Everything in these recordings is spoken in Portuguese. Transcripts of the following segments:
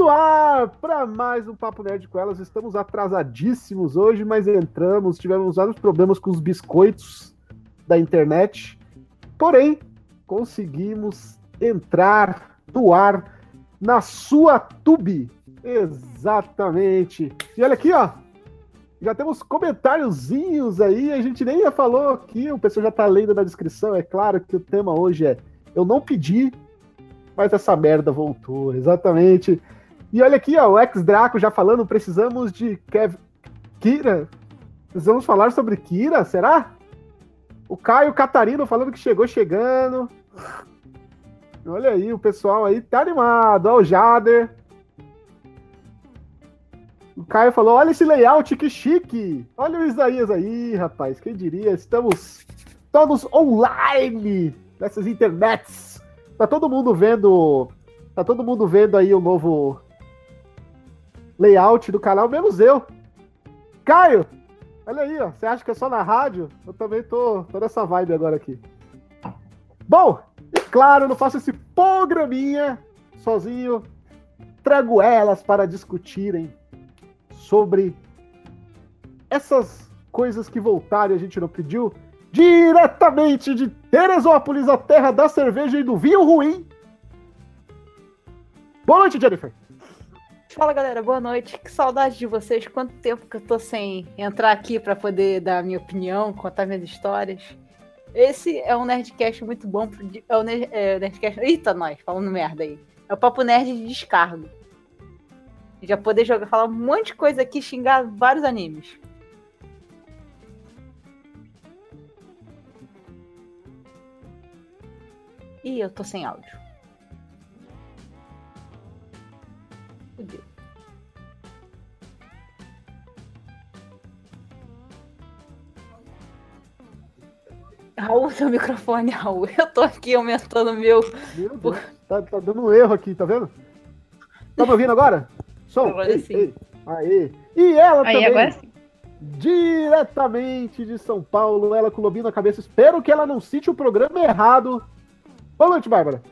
no ar para mais um Papo Nerd com elas. Estamos atrasadíssimos hoje, mas entramos. Tivemos vários problemas com os biscoitos da internet. Porém, conseguimos entrar no ar na sua tube. Exatamente. E olha aqui, ó. Já temos comentáriozinhos aí. A gente nem falou aqui, o pessoal já tá lendo na descrição. É claro que o tema hoje é Eu não pedi, mas essa merda voltou, exatamente. E olha aqui, ó, o ex-Draco já falando, precisamos de Kev... Kira. Precisamos falar sobre Kira, será? O Caio Catarino falando que chegou chegando. Olha aí, o pessoal aí tá animado. Ó, o Jader. O Caio falou: olha esse layout, que chique. Olha o Isaías aí, rapaz. Quem diria? Estamos todos online nessas internets. Tá todo mundo vendo. Tá todo mundo vendo aí o novo layout do canal, menos eu. Caio! Olha aí, ó. Você acha que é só na rádio? Eu também tô, tô nessa vibe agora aqui. Bom, e claro, eu não faço esse programinha sozinho. Trago elas para discutirem sobre essas coisas que voltaram e a gente não pediu diretamente de Teresópolis, a terra da cerveja e do vinho ruim. Boa noite, Jennifer. Fala galera, boa noite. Que saudade de vocês. Quanto tempo que eu tô sem entrar aqui para poder dar minha opinião, contar minhas histórias. Esse é um Nerdcast muito bom. É o é, Nerdcast. Eita, nós, falando merda aí. É o Papo Nerd de descargo. Já poder jogar, falar um monte de coisa aqui, xingar vários animes. Ih, eu tô sem áudio. Fudeu. Raul, seu microfone, Raul. Eu tô aqui aumentando o meu. Meu Deus, tá, tá, dando um erro aqui, tá vendo? Tá me ouvindo agora? Som. Agora ei, sim. Ei. Aê. E ela Aí, também. Agora sim. Diretamente de São Paulo, ela com o lobinho na cabeça. Espero que ela não cite o programa errado Boa noite, Bárbara.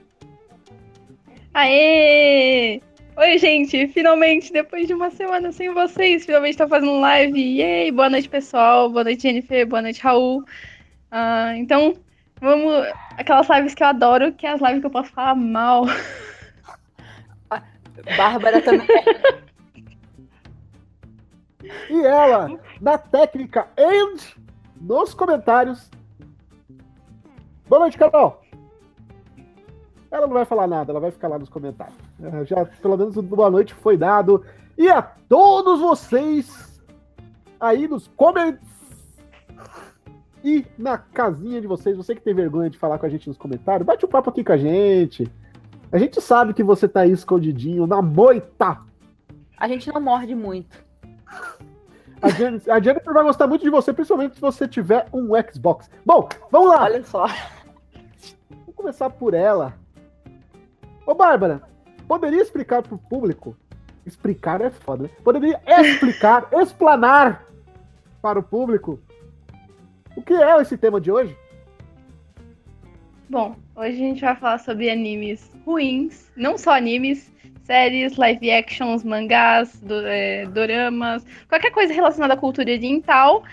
Aê! Oi, gente! Finalmente, depois de uma semana sem vocês, finalmente tô fazendo live. Yay! Boa noite, pessoal. Boa noite, Jennifer. Boa noite, Raul. Uh, então, vamos. Aquelas lives que eu adoro, que é as lives que eu posso falar mal. Bárbara também. e ela, na técnica and nos comentários. Boa noite, Carol. Ela não vai falar nada, ela vai ficar lá nos comentários. É, já, pelo menos, boa noite foi dado. E a todos vocês aí nos comments e na casinha de vocês, você que tem vergonha de falar com a gente nos comentários, bate um papo aqui com a gente. A gente sabe que você tá aí escondidinho na moita. A gente não morde muito. A Jennifer, a Jennifer vai gostar muito de você, principalmente se você tiver um Xbox. Bom, vamos lá. Olha só. Vamos começar por ela. Ô, Bárbara, poderia explicar pro público? Explicar é foda, né? Poderia explicar, explanar para o público o que é esse tema de hoje? Bom, hoje a gente vai falar sobre animes ruins, não só animes, séries, live actions, mangás, do, é, doramas, qualquer coisa relacionada à cultura oriental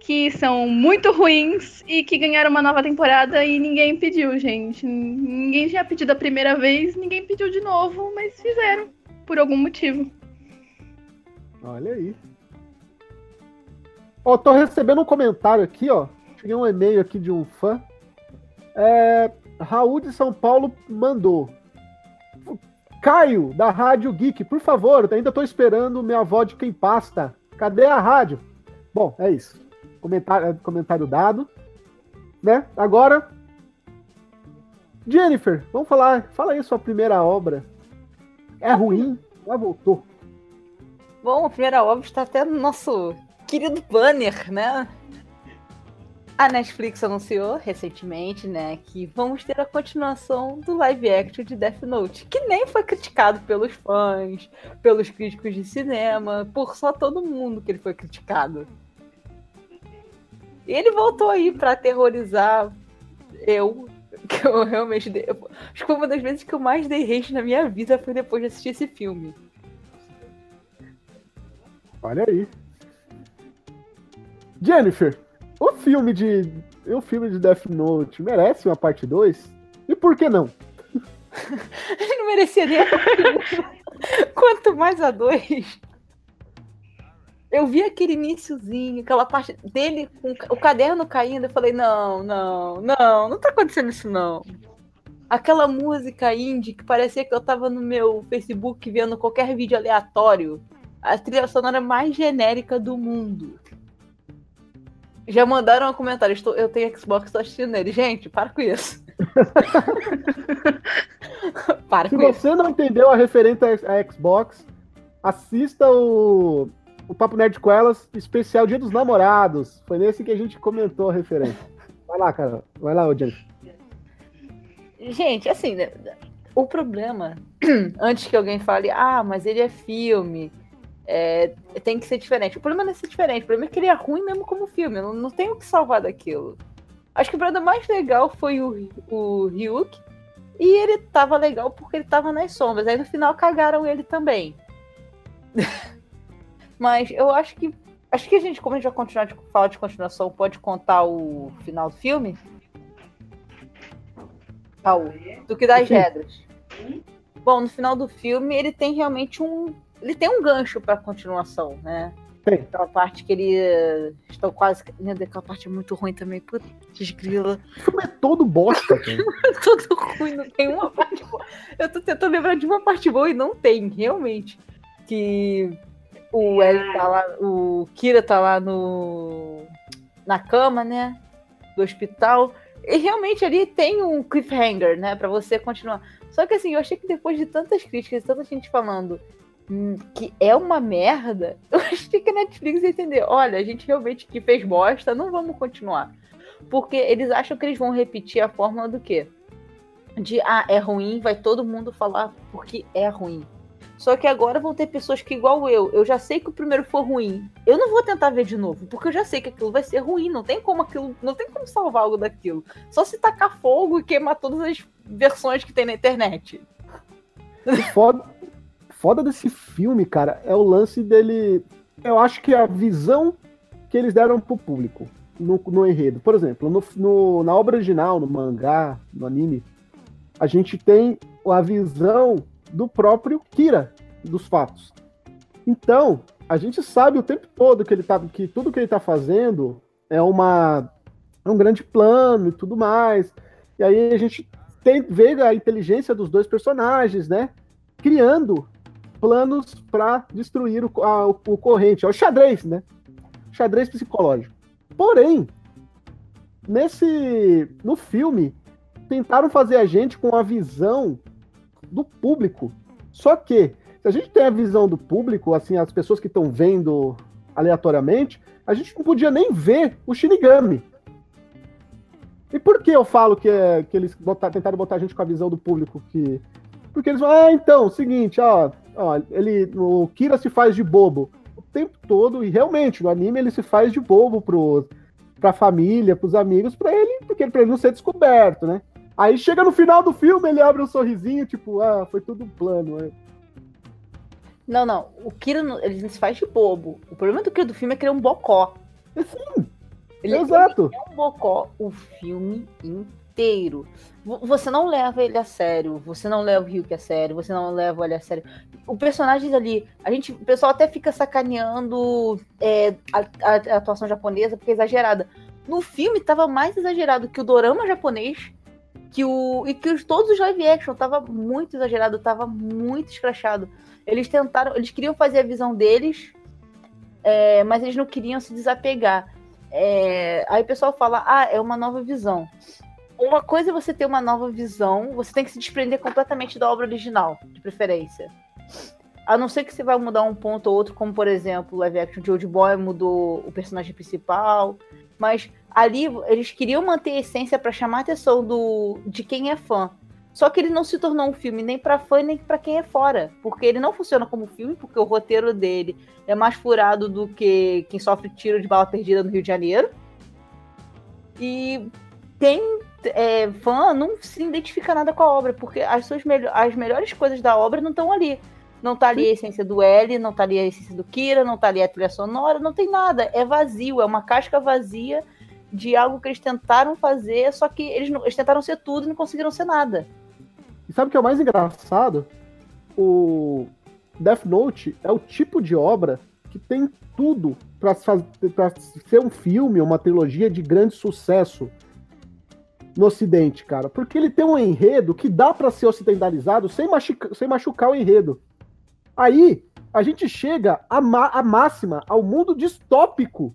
que são muito ruins e que ganharam uma nova temporada e ninguém pediu, gente. Ninguém tinha pedido a primeira vez, ninguém pediu de novo, mas fizeram, por algum motivo. Olha aí. Ó, tô recebendo um comentário aqui, ó. Cheguei um e-mail aqui de um fã. É, Raul de São Paulo mandou. Caio, da Rádio Geek, por favor, ainda tô esperando minha avó de quem pasta. Cadê a rádio? Bom, é isso. Comentário, comentário dado. Né? Agora, Jennifer, vamos falar. Fala aí sua primeira obra. É ruim? Já voltou. Bom, a primeira obra está até no nosso querido banner, né? A Netflix anunciou recentemente, né, que vamos ter a continuação do live action de Death Note, que nem foi criticado pelos fãs, pelos críticos de cinema, por só todo mundo que ele foi criticado. E ele voltou aí para aterrorizar eu, que eu realmente dei, acho que foi uma das vezes que eu mais dei hate na minha vida foi depois de assistir esse filme. Olha aí. Jennifer, o filme de. O filme de Death Note merece uma parte 2? E por que não? Ele não merecia nem a Quanto mais a 2. Eu vi aquele iníciozinho, aquela parte dele com o caderno caindo, eu falei, não, não, não, não tá acontecendo isso não. Aquela música indie que parecia que eu tava no meu Facebook vendo qualquer vídeo aleatório. A trilha sonora mais genérica do mundo. Já mandaram um comentário, estou, eu tenho Xbox, estou assistindo ele. Gente, para com isso. para Se com você isso. não entendeu a referência a Xbox, assista o, o Papo Nerd com Elas, especial Dia dos Namorados. Foi nesse que a gente comentou a referência. Vai lá, cara. Vai lá, Jennifer. Gente, assim, né, o problema, antes que alguém fale, ah, mas ele é filme, é, tem que ser diferente. O problema não é ser diferente, o problema é que ele é ruim mesmo como filme, não, não tem o que salvar daquilo. Acho que o problema mais legal foi o, o Ryuk, e ele tava legal porque ele tava nas sombras. Aí no final cagaram ele também. Mas eu acho que. Acho que a gente, como a gente vai continuar de falar de continuação, pode contar o final do filme? Raul, do que das regras. Bom, no final do filme ele tem realmente um. Ele tem um gancho pra continuação, né? Tem. Aquela parte que ele. Estou quase. Meu Deus, aquela parte é muito ruim também. Putz, grila. O filme é todo bosta, cara. é todo ruim, não tem uma parte boa. Eu tô tentando lembrar de uma parte boa e não tem, realmente. Que o L tá lá, o Kira tá lá no na cama, né, do hospital. E realmente ali tem um cliffhanger, né, para você continuar. Só que assim, eu achei que depois de tantas críticas, tanta gente falando hum, que é uma merda, eu achei que a Netflix ia entender, olha, a gente realmente que fez bosta, não vamos continuar. Porque eles acham que eles vão repetir a fórmula do quê? De, ah, é ruim, vai todo mundo falar porque é ruim. Só que agora vão ter pessoas que, igual eu, eu já sei que o primeiro foi ruim. Eu não vou tentar ver de novo, porque eu já sei que aquilo vai ser ruim. Não tem como aquilo, não tem como salvar algo daquilo. Só se tacar fogo e queimar todas as versões que tem na internet. Foda, foda desse filme, cara, é o lance dele. Eu acho que a visão que eles deram pro público no, no enredo. Por exemplo, no, no, na obra original, no mangá, no anime, a gente tem a visão do próprio Kira, dos fatos. Então, a gente sabe o tempo todo que ele tá, que tudo que ele está fazendo é uma é um grande plano e tudo mais. E aí a gente tem vê a inteligência dos dois personagens, né? Criando planos para destruir o, a, o, corrente. É o xadrez, né? Xadrez psicológico. Porém, nesse no filme tentaram fazer a gente com a visão do público. Só que, se a gente tem a visão do público, assim, as pessoas que estão vendo aleatoriamente, a gente não podia nem ver o Shinigami. E por que eu falo que, é, que eles botar, tentaram botar a gente com a visão do público? que Porque eles falam, ah, então, seguinte, ó, ó, ele, o Kira se faz de bobo o tempo todo, e realmente, no anime ele se faz de bobo pro, pra família, pros amigos, pra ele, porque pra ele não ser descoberto, né? Aí chega no final do filme, ele abre um sorrisinho, tipo, ah, foi tudo um plano. É. Não, não. O Kira, ele se faz de bobo. O problema do Kira do filme é que ele é um bocó. Sim. Ele, é Exato. Ele é um bocó o filme inteiro. Você não leva ele a sério. Você não leva o Ryuk a sério. Você não leva ele a sério. O personagem ali, a gente, o pessoal até fica sacaneando é, a, a, a atuação japonesa porque é exagerada. No filme tava mais exagerado que o dorama japonês que o e que os, todos os live action tava muito exagerado, tava muito escrachado. Eles tentaram, eles queriam fazer a visão deles, é, mas eles não queriam se desapegar. É, aí o pessoal fala, ah, é uma nova visão. Uma coisa é você ter uma nova visão, você tem que se desprender completamente da obra original, de preferência. A não ser que você vai mudar um ponto ou outro, como por exemplo, o live action de Old Boy mudou o personagem principal, mas ali eles queriam manter a essência para chamar a atenção do, de quem é fã. Só que ele não se tornou um filme nem para fã nem para quem é fora, porque ele não funciona como filme, porque o roteiro dele é mais furado do que quem sofre tiro de bala perdida no Rio de Janeiro. E quem é fã não se identifica nada com a obra, porque as suas as melhores coisas da obra não estão ali. Não tá ali a essência do L, não tá ali a essência do Kira, não tá ali a trilha sonora, não tem nada. É vazio, é uma casca vazia de algo que eles tentaram fazer, só que eles, eles tentaram ser tudo e não conseguiram ser nada. E sabe o que é o mais engraçado? O Death Note é o tipo de obra que tem tudo para ser um filme, uma trilogia de grande sucesso no Ocidente, cara. Porque ele tem um enredo que dá para ser ocidentalizado sem, machuca, sem machucar o enredo. Aí a gente chega à máxima, ao mundo distópico.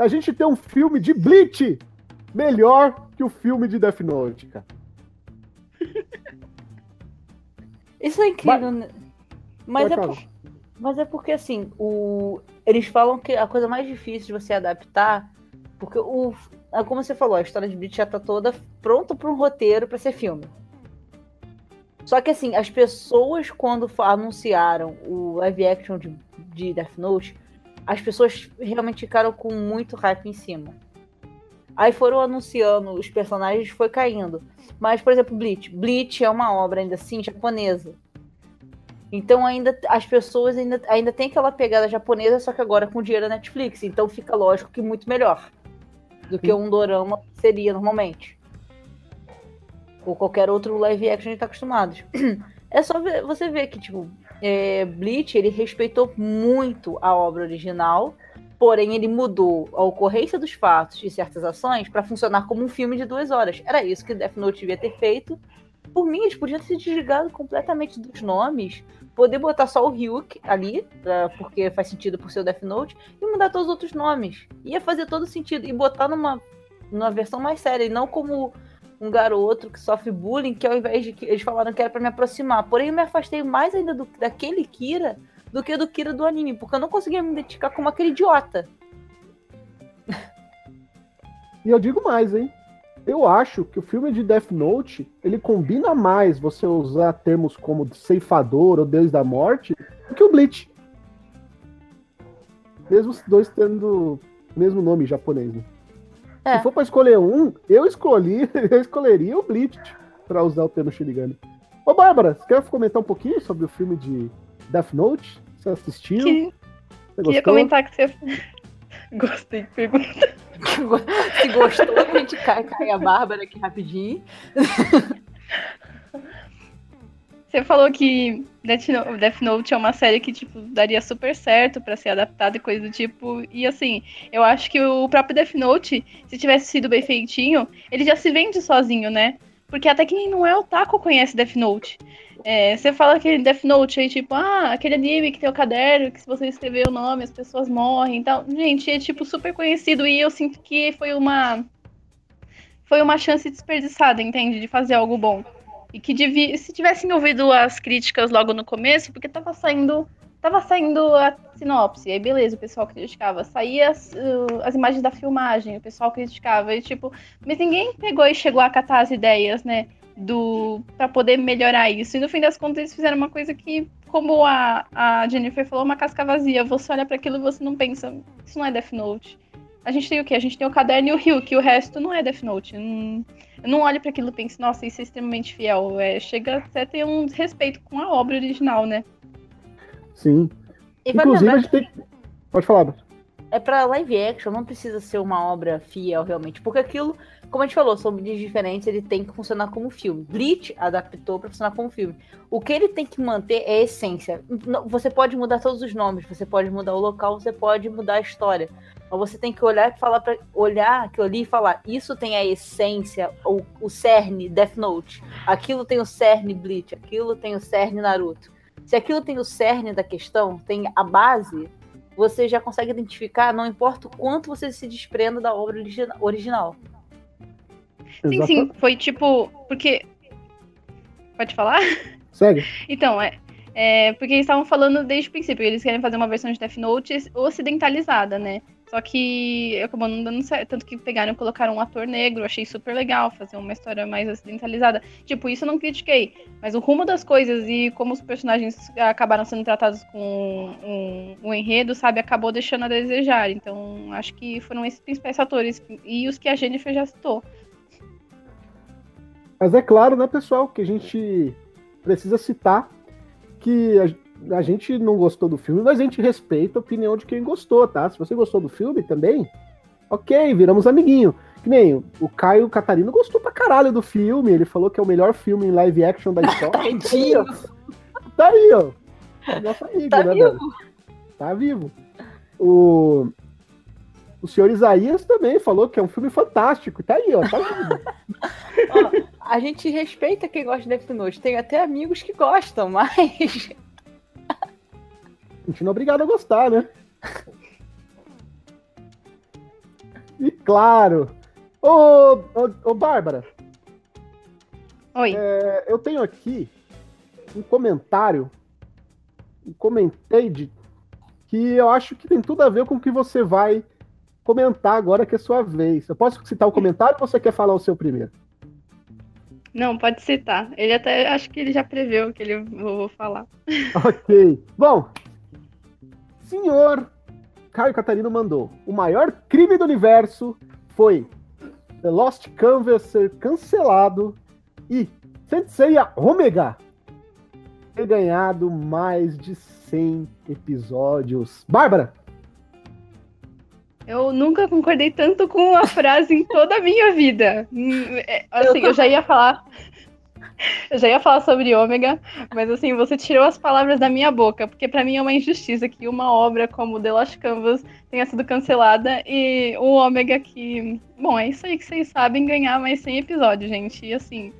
A gente tem um filme de Bleach melhor que o filme de Death Note, cara. Isso é incrível, né? Mas, mas, é por... mas é porque, assim, o... eles falam que a coisa mais difícil de você adaptar, porque o, é como você falou, a história de Bleach já tá toda pronta para um roteiro para ser filme. Só que assim, as pessoas quando anunciaram o live action de, de Death Note, as pessoas realmente ficaram com muito hype em cima. Aí foram anunciando os personagens, foi caindo. Mas, por exemplo, Bleach. Bleach é uma obra ainda assim japonesa. Então ainda as pessoas ainda, ainda têm aquela pegada japonesa, só que agora com dinheiro da Netflix. Então fica lógico que muito melhor do que um dorama seria normalmente. Ou qualquer outro live action que a gente tá acostumado. É só ver, você ver que, tipo, é, Bleach, ele respeitou muito a obra original, porém ele mudou a ocorrência dos fatos e certas ações para funcionar como um filme de duas horas. Era isso que Death Note devia ter feito. Por mim, eles podiam ter se desligado completamente dos nomes, poder botar só o Ryuk ali, porque faz sentido por ser o Death Note, e mudar todos os outros nomes. Ia fazer todo sentido. E botar numa, numa versão mais séria, e não como um garoto que sofre bullying, que ao invés de que eles falaram que era para me aproximar. Porém, eu me afastei mais ainda do, daquele Kira do que do Kira do anime, porque eu não conseguia me identificar como aquele idiota. E eu digo mais, hein? Eu acho que o filme de Death Note, ele combina mais você usar termos como ceifador ou Deus da Morte do que o Bleach. Mesmo os dois tendo o mesmo nome japonês. Né? É. Se for pra escolher um, eu escolhi, eu escolheria o Bleach pra usar o termo Shinigami. Ô, Bárbara, você quer comentar um pouquinho sobre o filme de Death Note? Você assistiu? Que... Você Queria comentar que você. Gostei de pergunta. Se gostou, a gente cai, cai a Bárbara aqui rapidinho. Você falou que Death Note é uma série que, tipo, daria super certo para ser adaptada e coisa do tipo. E assim, eu acho que o próprio Death Note, se tivesse sido bem feitinho, ele já se vende sozinho, né? Porque até quem não é otaku conhece Death Note. É, você fala que Death Note aí, tipo, ah, aquele anime que tem o caderno, que se você escrever o nome as pessoas morrem e tal. Gente, é tipo super conhecido e eu sinto que foi uma. Foi uma chance desperdiçada, entende? De fazer algo bom. E que devia, se tivessem ouvido as críticas logo no começo, porque tava saindo. Tava saindo a sinopse, aí beleza, o pessoal criticava. Saía as, uh, as imagens da filmagem, o pessoal criticava. E tipo, mas ninguém pegou e chegou a catar as ideias, né? do para poder melhorar isso. E no fim das contas eles fizeram uma coisa que, como a, a Jennifer falou, uma casca vazia. Você olha para aquilo e você não pensa, isso não é Death Note. A gente tem o quê? A gente tem o caderno e o Rio, que o resto não é Death Note. Não, eu não olho para aquilo e penso, nossa, isso é extremamente fiel. É, chega até ter um respeito com a obra original, né? Sim. E Inclusive, a gente tem. Pode falar, É pra live action, não precisa ser uma obra fiel realmente. Porque aquilo como a gente falou, são mídias diferentes, ele tem que funcionar como filme. Bleach adaptou para funcionar como filme. O que ele tem que manter é a essência. Você pode mudar todos os nomes, você pode mudar o local, você pode mudar a história. Mas você tem que olhar e falar para olhar aquilo ali e falar, isso tem a essência, o, o cerne Death Note. Aquilo tem o cerne Bleach, aquilo tem o cerne Naruto. Se aquilo tem o cerne da questão, tem a base, você já consegue identificar, não importa o quanto você se desprenda da obra original. Sim, sim, foi tipo. Porque. Pode falar? Sério? Então, é. É, porque eles estavam falando desde o princípio, eles querem fazer uma versão de Death Note ocidentalizada, né? Só que acabou não dando certo. Tanto que pegaram e colocaram um ator negro, achei super legal fazer uma história mais ocidentalizada. Tipo, isso eu não critiquei. Mas o rumo das coisas e como os personagens acabaram sendo tratados com um, um enredo, sabe, acabou deixando a desejar. Então, acho que foram esses principais fatores. E os que a Jennifer já citou. Mas é claro, né, pessoal, que a gente precisa citar que a gente não gostou do filme, mas a gente respeita a opinião de quem gostou, tá? Se você gostou do filme também, ok, viramos amiguinho. Que nem o Caio Catarino gostou pra caralho do filme, ele falou que é o melhor filme em live action da história. Tá aí, ó. Nosso amigo, Tá né, vivo? velho? Tá vivo. O, o senhor Isaías também falou que é um filme fantástico. Tá aí, ó. Tá vivo. Ó, a gente respeita quem gosta de Death Note. Tem até amigos que gostam, mas. A gente não é obrigado a gostar, né? E claro. Ô, ô, ô Bárbara, Oi. é, eu tenho aqui um comentário, um comentate que eu acho que tem tudo a ver com o que você vai comentar agora que é sua vez. Eu posso citar o comentário ou você quer falar o seu primeiro? Não, pode citar. Ele até acho que ele já preveu que ele vou falar. Ok. Bom, senhor Caio Catarino mandou. O maior crime do universo foi The Lost Canvas ser cancelado e Senseiya Omega ter ganhado mais de 100 episódios. Bárbara, Eu nunca concordei tanto com a frase em toda a minha vida. Hum, é, Assim, eu já ia falar. Eu já ia falar sobre ômega, mas assim, você tirou as palavras da minha boca, porque pra mim é uma injustiça que uma obra como The Lost Canvas tenha sido cancelada e o ômega que. Bom, é isso aí que vocês sabem ganhar mais 100 episódios, gente. E assim.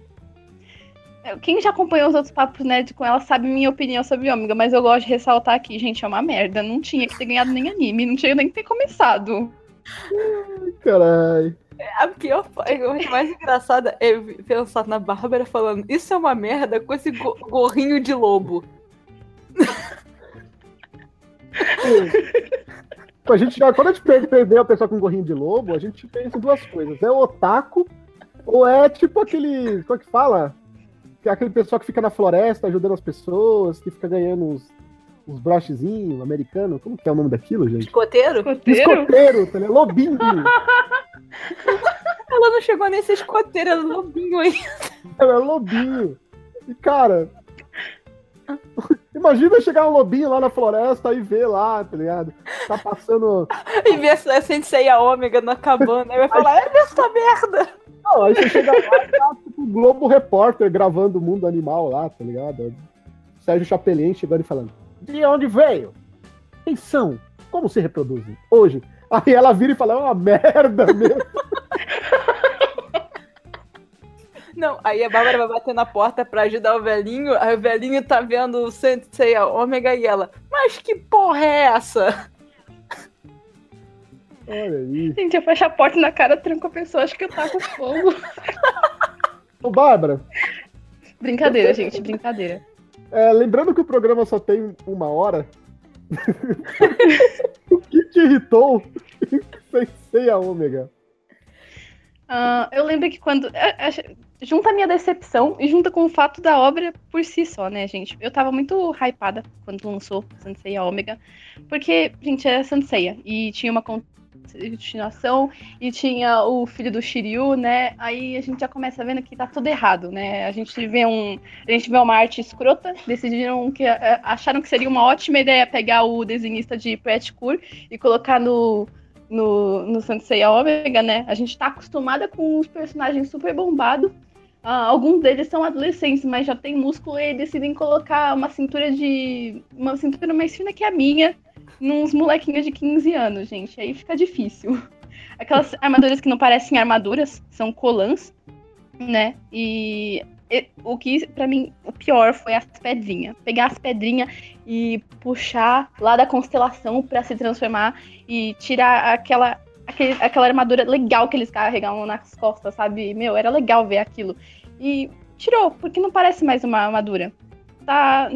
Quem já acompanhou os outros papos nerd com ela sabe minha opinião sobre ômega, mas eu gosto de ressaltar aqui, gente, é uma merda. Não tinha que ter ganhado nem anime, não tinha nem que ter começado. caralho. A pior parte mais engraçada é pensar na Bárbara falando isso é uma merda com esse go- gorrinho de lobo. A gente já, quando a gente perdeu a pessoa com gorrinho de lobo, a gente pensa em duas coisas. É o otaku ou é tipo aquele. Como é que fala? Que é aquele pessoal que fica na floresta ajudando as pessoas, que fica ganhando uns, uns brochezinhos americanos. Como que é o nome daquilo, gente? Escoteiro? Escoteiro? Escoteiro, tá ligado? Lobinho. Ela não chegou nem a ser escoteira, era lobinho aí. É lobinho. E, cara. Imagina chegar um lobinho lá na floresta e ver lá, tá ligado? Tá passando. E ver a Sensei a Ômega na cabana. Aí vai falar, é essa merda. Não, aí você chega lá e tá tipo o Globo Repórter gravando o mundo animal lá, tá ligado? Sérgio Chapelin chegando e falando: De onde veio? Quem são? Como se reproduzem? Hoje. Aí ela vira e fala: É uma merda mesmo. Não, aí a Bárbara vai bater na porta pra ajudar o velhinho. Aí o velhinho tá vendo o Sensei Ômega e ela, mas que porra é essa? Olha aí. Gente, eu fecho a porta na cara, tranco a pessoa, acho que eu taco fogo. Ô, Bárbara, Brincadeira, gente, brincadeira. é, lembrando que o programa só tem uma hora. o que te irritou? Pensei a ômega. Ah, eu lembro que quando. é, é, Junta a minha decepção e junta com o fato da obra por si só, né, gente? Eu tava muito hypada quando lançou Senseiya Ômega, porque, gente, é Senseiya e tinha uma continuação e tinha o filho do Shiryu, né? Aí a gente já começa vendo que tá tudo errado, né? A gente vê um, a gente vê uma arte escrota, decidiram que é, acharam que seria uma ótima ideia pegar o desenhista de Cure e colocar no no, no Sensei Omega, né? A gente tá acostumada com os personagens super bombados. Ah, alguns deles são adolescentes, mas já tem músculo e decidem colocar uma cintura de. uma cintura mais fina que a minha nos molequinhos de 15 anos, gente. Aí fica difícil. Aquelas armaduras que não parecem armaduras, são colãs, né? E, o que, pra mim, o pior foi as pedrinhas. Pegar as pedrinhas e puxar lá da constelação pra se transformar e tirar aquela, aquele, aquela armadura legal que eles carregavam nas costas, sabe? Meu, era legal ver aquilo. E tirou, porque não parece mais uma armadura. Tá.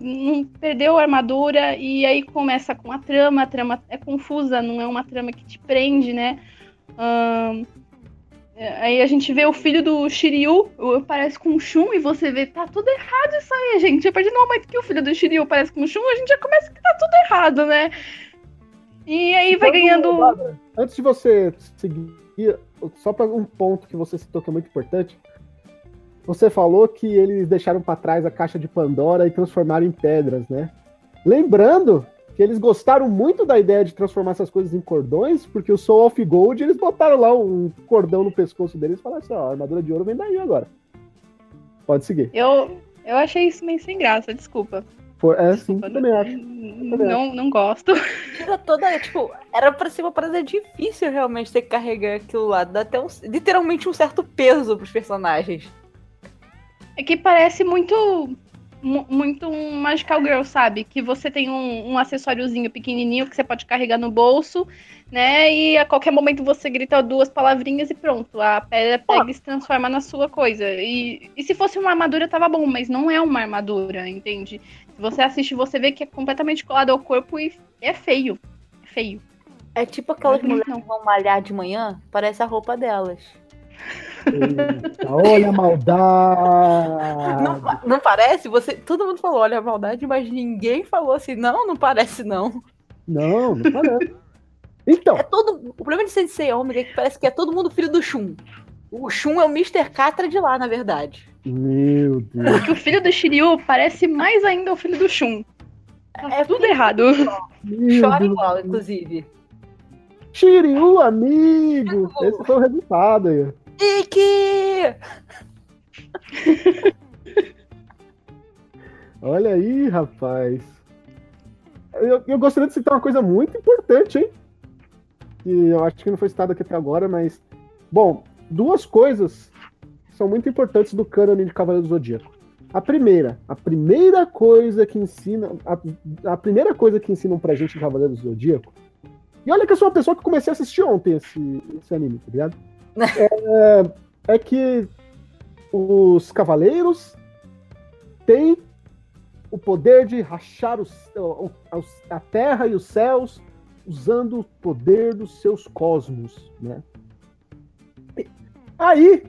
Não, perdeu a armadura e aí começa com a trama. A trama é confusa, não é uma trama que te prende, né? Ahn, Aí a gente vê o filho do Shiryu, parece com o Shun, e você vê, tá tudo errado isso aí, gente. A partir do momento que o filho do Shiryu parece com o Shun, a gente já começa que tá tudo errado, né? E aí vai ganhando. Antes de você seguir, só para um ponto que você citou que é muito importante. Você falou que eles deixaram para trás a caixa de Pandora e transformaram em pedras, né? Lembrando que eles gostaram muito da ideia de transformar essas coisas em cordões, porque o Soul of Gold, eles botaram lá um cordão no pescoço deles e falaram assim, ó, a armadura de ouro vem daí agora. Pode seguir. Eu, eu achei isso meio sem graça, desculpa. Por, é, sim, Desculpa, também acho. Não, não gosto. Tira toda, tipo, era pra ser uma parada difícil realmente ter que carregar aquilo lá. Dá até um, literalmente um certo peso pros personagens. É que parece muito mu- muito um Magical Girl, sabe? Que você tem um, um acessóriozinho pequenininho que você pode carregar no bolso, né? E a qualquer momento você grita duas palavrinhas e pronto. A pedra pega e se transforma na sua coisa. E, e se fosse uma armadura, tava bom, mas não é uma armadura, entende? Se você assiste, você vê que é completamente colado ao corpo e é feio. É feio. É tipo aquelas mulheres não. que vão malhar de manhã, parece a roupa delas. Eita, olha a maldade. Não, não parece? Você, todo mundo falou, olha a maldade, mas ninguém falou assim, não, não parece não. Não, não parece. Então, É todo, o problema de Sensei Omega é que parece que é todo mundo filho do Shun. O Shun é o Mr. Catra de lá, na verdade. meu Deus. Porque o filho do Shiryu parece mais ainda o filho do Shun. Tá É tudo errado. Chora Deus. igual, inclusive. Shiryu, amigo! Esse foi o resultado aí. Iki! Olha aí, rapaz. Eu, eu gostaria de citar uma coisa muito importante, hein? E eu acho que não foi citado aqui até agora, mas. Bom, duas coisas são muito importantes do cânone de Cavaleiro do Zodíaco. A primeira, a primeira coisa que ensina. A, a primeira coisa que ensinam pra gente em Cavaleiro do Zodíaco. E olha que eu sou uma pessoa que comecei a assistir ontem esse, esse anime, tá ligado? É, é que os cavaleiros têm o poder de rachar os- a terra e os céus usando o poder dos seus cosmos, né? Aí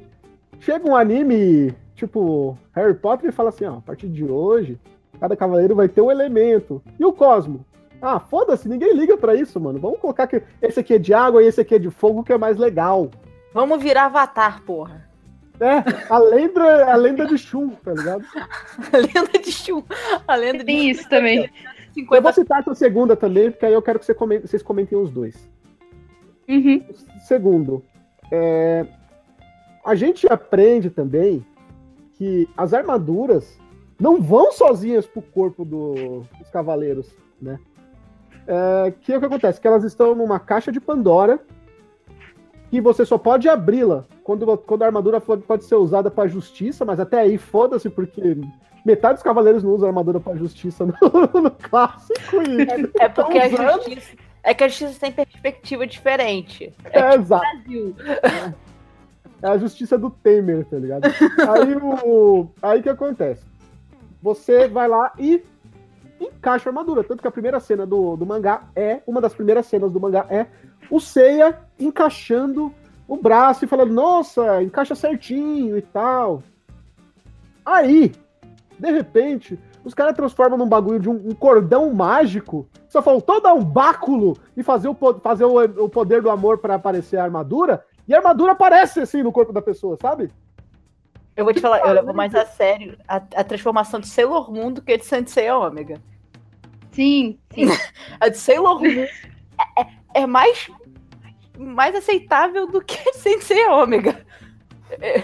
chega um anime tipo Harry Potter e fala assim, ó, a partir de hoje cada cavaleiro vai ter um elemento e o cosmo. Ah, foda-se, ninguém liga pra isso, mano. Vamos colocar que esse aqui é de água e esse aqui é de fogo, que é mais legal. Vamos virar Avatar, porra. É, a lenda, a lenda de Shun, tá ligado? A lenda de Shun. A lenda de Tem isso também. Eu vou 50 citar essa segunda também, porque aí eu quero que você comente- vocês comentem os dois. Uhum. Segundo, é, a gente aprende também que as armaduras não vão sozinhas pro corpo do- dos cavaleiros, né? É, que é o que acontece? Que elas estão numa caixa de Pandora e você só pode abri-la quando, quando a armadura pode ser usada para justiça, mas até aí foda-se, porque metade dos cavaleiros não usa armadura para justiça no, no clássico. E, É porque a justiça. É que a justiça tem perspectiva diferente. é, exato. Brasil. É a justiça do Temer, tá ligado? Aí o. Aí que acontece? Você vai lá e encaixa a armadura. Tanto que a primeira cena do, do mangá é. Uma das primeiras cenas do mangá é o Seiya encaixando o braço e falando, nossa, encaixa certinho e tal. Aí, de repente, os caras transformam num bagulho de um, um cordão mágico. Só faltou dar um báculo e fazer o, fazer o, o poder do amor pra aparecer a armadura. E a armadura aparece assim no corpo da pessoa, sabe? Eu vou te falar, eu levo mais a sério a, a transformação de Sailor Moon do que de Sensei Ômega. Sim, sim. A de Sailor Moon é, mais, mais aceitável do que de Sensei Ômega. É.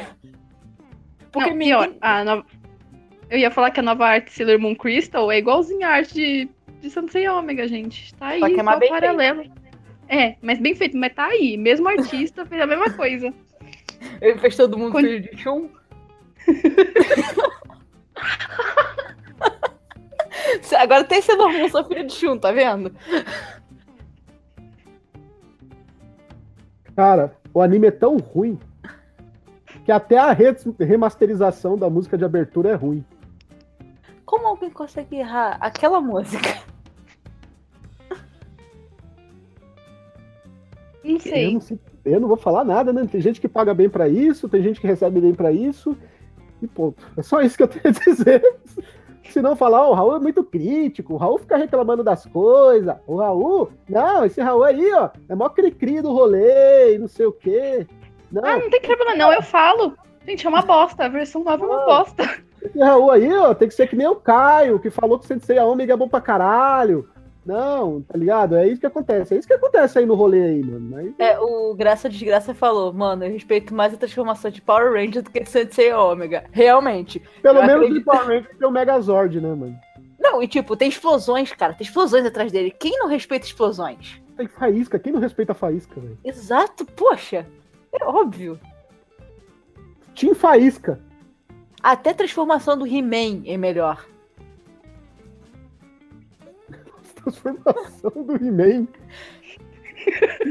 Porque Não, pior, a nova... Eu ia falar que a nova arte Sailor Moon Crystal é igualzinha a arte de, de Sensei Ômega, gente. Tá aí, Só que é só bem paralelo. É, mas bem feito, mas tá aí. Mesmo artista fez a mesma coisa. Ele fez todo mundo filho de Shun. Agora tem Sailor Moon, sou filho de Shun, tá vendo? Cara, o anime é tão ruim que até a re- remasterização da música de abertura é ruim. Como alguém consegue errar aquela música? Não Eu sei. não, sei- eu não vou falar nada, né? Tem gente que paga bem pra isso, tem gente que recebe bem pra isso. E ponto. É só isso que eu tenho a dizer. Se não falar, "Ó, o Raul é muito crítico, o Raul fica reclamando das coisas. O Raul, não, esse Raul aí, ó, é mó cri-cri do rolê e não sei o quê. Não, Ah, não tem problema não, eu falo. Gente, é uma bosta. A versão nova é uma bosta. Esse Raul aí, ó, tem que ser que nem o Caio, que falou que o Sensei a Ômega é bom pra caralho. Não, tá ligado? É isso que acontece. É isso que acontece aí no rolê aí, mano. Mas... É, o Graça Desgraça falou, mano, eu respeito mais a transformação de Power Ranger do que Sensei Ômega. Realmente. Pelo menos acredito- de Power Ranger tem o Megazord, né, mano? Não, e tipo, tem explosões, cara. Tem explosões atrás dele. Quem não respeita explosões? Tem faísca. Quem não respeita faísca, velho? Exato, poxa. É óbvio. Team Faísca. Até a transformação do He-Man é melhor. Transformação do He-Man.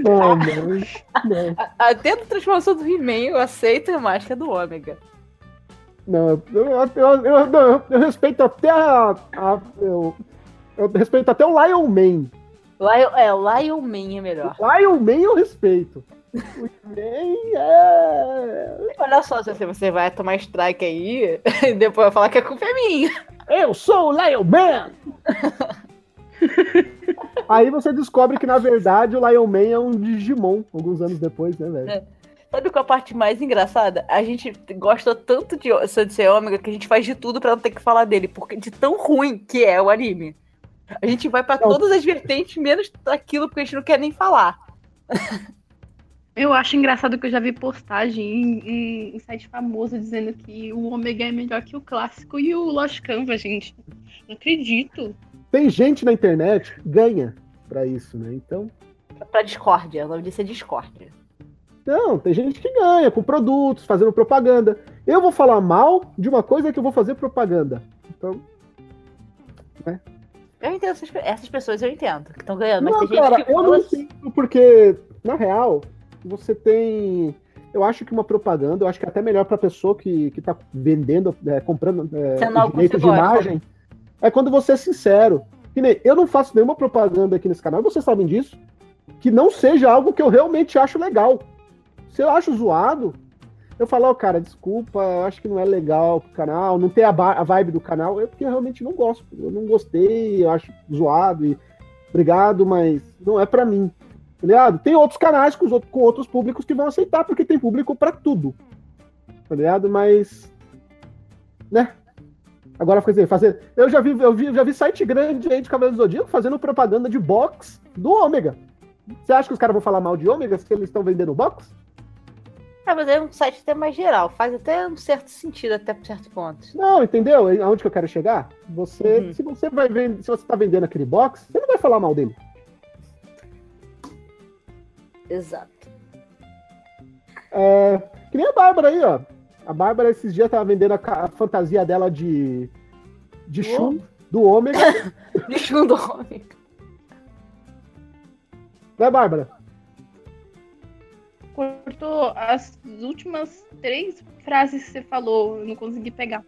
Não, mano. Não. Até a transformação do He-Man eu aceito a do Ômega. Não, eu, eu, eu, eu- respeito até a. a- eu, respeito até o Lion Man. Lion, é, o Lion Man é melhor. Lion Man eu respeito. O Man é. Olha só, se você vai tomar strike aí e depois vai falar que a culpa é minha. Eu sou o Lion Man! Aí você descobre que, na verdade, o Lion Man é um Digimon, alguns anos depois, né, velho? É. Sabe qual a parte mais engraçada? A gente gosta tanto de Sensei Ômega que a gente faz de tudo pra não ter que falar dele, porque de tão ruim que é o anime. A gente vai pra Não. todas as vertentes, menos daquilo porque a gente não quer nem falar. Eu acho engraçado que eu já vi postagem em, em- em site famoso dizendo que o Ômega é melhor que o clássico e o Lost Canva, gente. Não acredito. Tem gente na internet que ganha pra isso, né? Então. Pra discórdia, o nome disso é discórdia. Não, tem gente que ganha com produtos, fazendo propaganda. Eu vou falar mal de uma coisa que eu vou fazer propaganda. Então, Eu entendo essas, essas pessoas, eu entendo, que estão ganhando, mas não, tem gente cara, que eu não assim, entendo porque, na real, você tem. Eu acho que uma propaganda, eu acho que é até melhor pra pessoa que, que tá vendendo, é, comprando é, direito de imagem, é quando você é sincero. Que nem, eu não faço nenhuma propaganda aqui nesse canal, vocês sabem disso, que não seja algo que eu realmente acho legal. Se eu acho zoado, eu falo, ó, cara, desculpa, eu acho que não é legal pro canal, não tem a, a vibe do canal, é porque eu realmente não gosto. Eu não gostei, eu acho zoado e obrigado, mas não é pra mim. Tá ligado? Tem outros canais com, os outros- com outros públicos que vão aceitar, porque tem público pra tudo. Tá ligado? Mas. Né? Agora, quer dizer, fazer. Eu já vi, eu vi, já vi site grande aí de Cavaleiro do Zodíaco fazendo propaganda de box do Ômega. Você acha que os caras vão falar mal de Ômega se eles estão vendendo box? Ah, mas é um site até mais geral, faz até um certo sentido até por certo ponto. Não, entendeu? Aonde que eu quero chegar? Você, Uhum. se você vai vender, se você tá vendendo aquele box, você não vai falar mal dele. Exato. É, que nem a Bárbara aí, ó. A Bárbara esses dias tava vendendo a, a fantasia dela de. de Do Shun, do Ômega. Bicho do Ômega. né, Bárbara? Cortou as últimas três frases que você falou, eu não consegui pegar.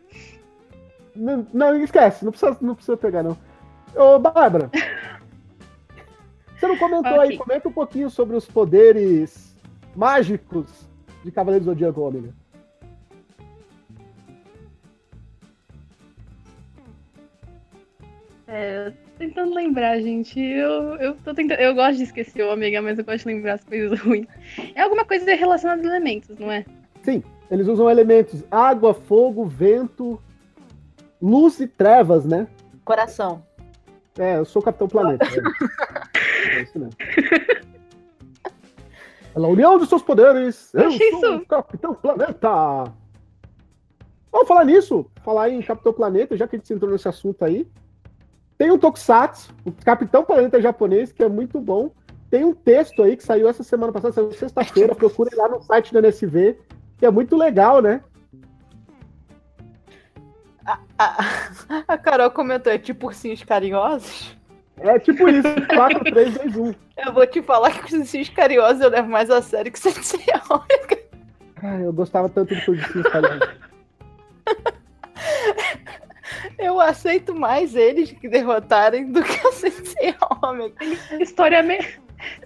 Não, não, esquece, não precisa, não precisa pegar, não. Ô, Bárbara. Você não comentou aí, Ok. comenta um pouquinho sobre os poderes mágicos de Cavaleiro do Zodíaco Ômega. É, tô tentando lembrar, gente. Eu, eu, tô tentando, eu gosto de esquecer o ômega, mas eu gosto de lembrar as coisas ruins. É alguma coisa relacionada a elementos, não é? Eles usam elementos água, fogo, vento, luz e trevas, né? Coração. É, eu sou o Capitão Planeta. É, isso mesmo. Pela união dos seus poderes, eu Achei sou o Capitão Planeta. Vamos falar nisso, falar em Capitão Planeta, já que a gente entrou nesse assunto aí. Tem um Tokusatsu, o Capitão Planeta japonês, que é muito bom. Tem um texto aí que saiu essa semana passada, saiu sexta-feira, procurem lá no site da NSV, que é muito legal, né? A, a Carol comentou, é tipo ursinhos carinhosos. É tipo isso, 4, 3, 2, 1. Eu vou te falar que os ursinhos carinhosos eu levo mais a sério que Sensei Ômega. Ai, eu gostava tanto do Tokusatsu, cara. Eu aceito mais eles que derrotarem do que o Sensei Ômega. História me...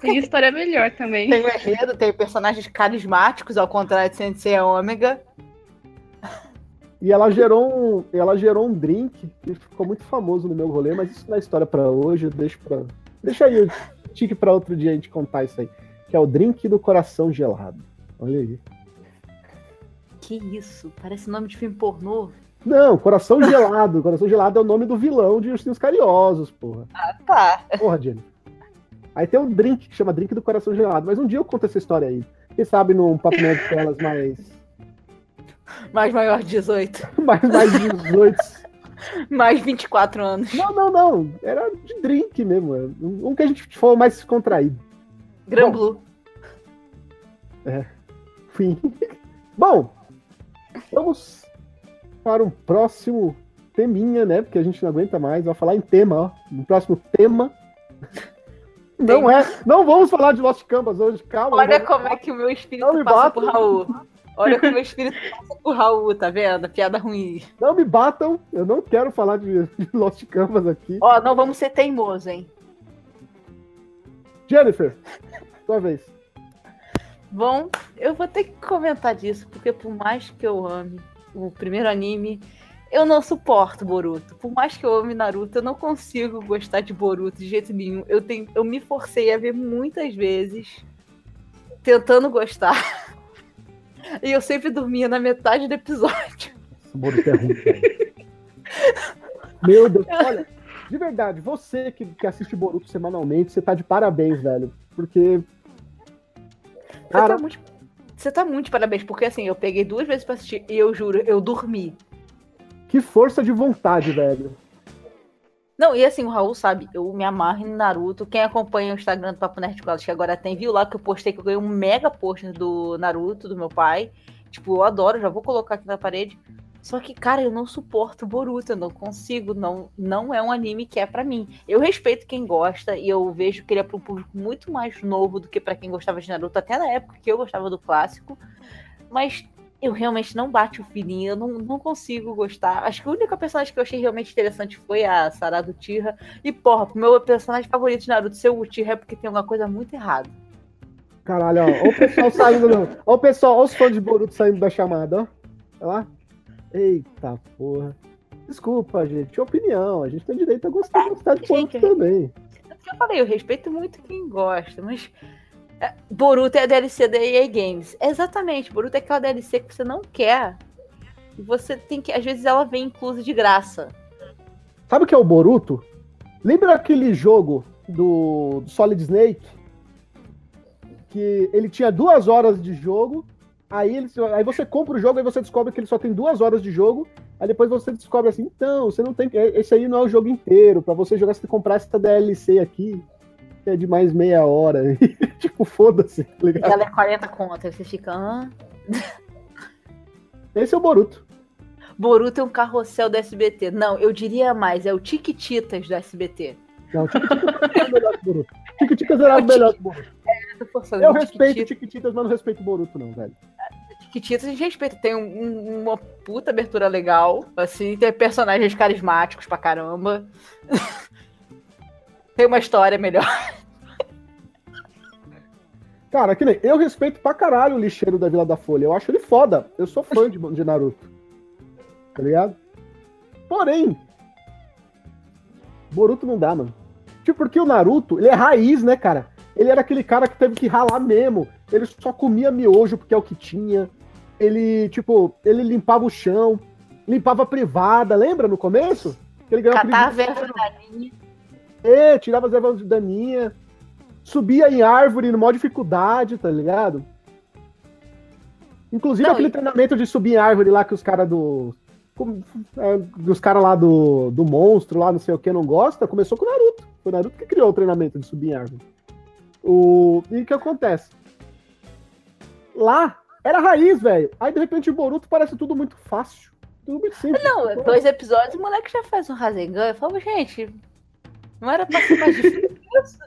Tem história melhor também. Tem o enredo, tem personagens carismáticos, ao contrário de Sensei Ômega. E ela gerou um, ela gerou um drink que ficou muito famoso no meu rolê, mas isso não é história pra hoje, deixa para Deixa aí o tique pra outro dia a gente contar isso aí, que é o drink do coração gelado. Olha aí. Que isso? Parece nome de filme pornô. Não, Coração Gelado. Coração Gelado é o nome do vilão de Ursinhos Carinhosos, porra. Ah, tá. Porra, Jenny. Aí tem um drink que chama Drink do Coração Gelado. Mas um dia eu conto essa história aí. Quem sabe num papo de telas mais. Mais maior de 18. mais, mais 18. Mais 24 anos. Não, não, não. Era de drink mesmo. Um que a gente falou mais contraído. Gran Blue. É. Fim. Bom, vamos para um próximo teminha, né? Porque a gente não aguenta mais. Vai falar em tema, ó. No próximo tema. Não é. Não vamos falar de Lost Canvas hoje, calma. Olha como é que o meu espírito passa batam. por Raul. Olha como o meu espírito passa por Raul, tá vendo? Piada ruim. Não me batam. Eu não quero falar de, de Lost Canvas aqui. Ó, não vamos ser teimosos, hein? Jennifer, sua vez. Bom, eu vou ter que comentar disso, porque por mais que eu ame o primeiro anime, eu não suporto Boruto. Por mais que eu ame Naruto, eu não consigo gostar de Boruto de jeito nenhum. Eu, tenho, eu me forcei a ver muitas vezes, tentando gostar. E eu sempre dormia na metade do episódio. Boruto é ruim. Meu Deus, olha, de verdade, você que, que assiste Boruto semanalmente, você tá de parabéns, velho. Porque. Você Cara, tá, muito, você tá muito de parabéns, porque assim, eu peguei duas vezes pra assistir e eu juro, eu dormi. que força de vontade, velho. Não, e assim, o Raul sabe, eu me amarro em Naruto. Quem acompanha o Instagram do Papo Nerd Class, que agora tem, viu lá que eu postei que eu ganhei um mega pôster do Naruto, do meu pai. Tipo, eu adoro, já vou colocar aqui na parede. Só que, cara, eu não suporto Boruto, eu não consigo, não, não é um anime que é pra mim. Eu respeito quem gosta e eu vejo que ele é pra um público muito mais novo do que pra quem gostava de Naruto, até na época que eu gostava do clássico. Mas eu realmente não bate o feeling, eu não, não consigo gostar. Acho que a única personagem que eu achei realmente interessante foi a Sarada Uchiha. E, porra, pro meu personagem favorito de Naruto ser o Uchiha é porque tem alguma coisa muito errada. Caralho, ó. Ó o pessoal saindo. do- Ó o pessoal, ó os fãs de Boruto saindo da chamada, ó. Olha lá. Eita porra. Desculpa, gente. Opinião. A gente tem direito a gostar, gostar de Boruto também. É o que eu falei, eu respeito muito quem gosta, mas. Boruto é a DLC da EA Games. Exatamente, Boruto é aquela DLC que você não quer. E você tem que. Às vezes ela vem inclusa de graça. Sabe o que é o Boruto? Lembra aquele jogo do, do Solid Snake? Que ele tinha duas horas de jogo. Aí, ele, aí você compra o jogo e você descobre que ele só tem duas horas de jogo. Aí depois você descobre assim, então, você não tem. Esse aí não é o jogo inteiro. Pra você jogar, você tem que comprar essa DLC aqui, é de mais meia hora. tipo, foda-se, tá ligado? ela é 40 contas. Aí você fica. Hã? Esse é o Boruto. Boruto é um carrossel do SBT. Não, eu diria mais, é o Tiquititas do SBT. Não, Tiquititas era o melhor que Boruto. Tiquititas era o melhor que Boruto. Eu gente, respeito Tiquititas- Tiquititas, mas não respeito Boruto, não, velho. Tiquititas a gente respeita. Tem um- uma puta abertura legal. Assim, tem personagens carismáticos pra caramba. tem uma história melhor. Cara, que nem eu respeito pra caralho o lixeiro da Vila da Folha. Eu acho ele foda. Eu sou fã de, de Naruto. Tá ligado? Porém, Boruto não dá, mano. Tipo, porque o Naruto, ele é raiz, né, cara? Ele era aquele cara que teve que ralar mesmo. Ele só comia miojo porque é o que tinha. Ele, tipo, ele limpava o chão, limpava a privada, lembra no começo? Que ele ganhou aquele Catar a verba da linha. é, tirava as ervas daninha, subia em árvore numa dificuldade, tá ligado? Inclusive Não, aquele e- treinamento de subir em árvore lá que os caras do. é, Dos caras lá do, do monstro, lá não sei o que, não gosta, começou com o Naruto. Foi o Naruto que criou o treinamento de subir em árvore. O... E o que acontece? Lá era raiz, velho. Aí de repente o Boruto parece tudo muito fácil. Tudo muito simples. Não, dois episódios, o moleque já faz um Rasengan. Eu falo, gente, não era pra ser mais difícil que isso?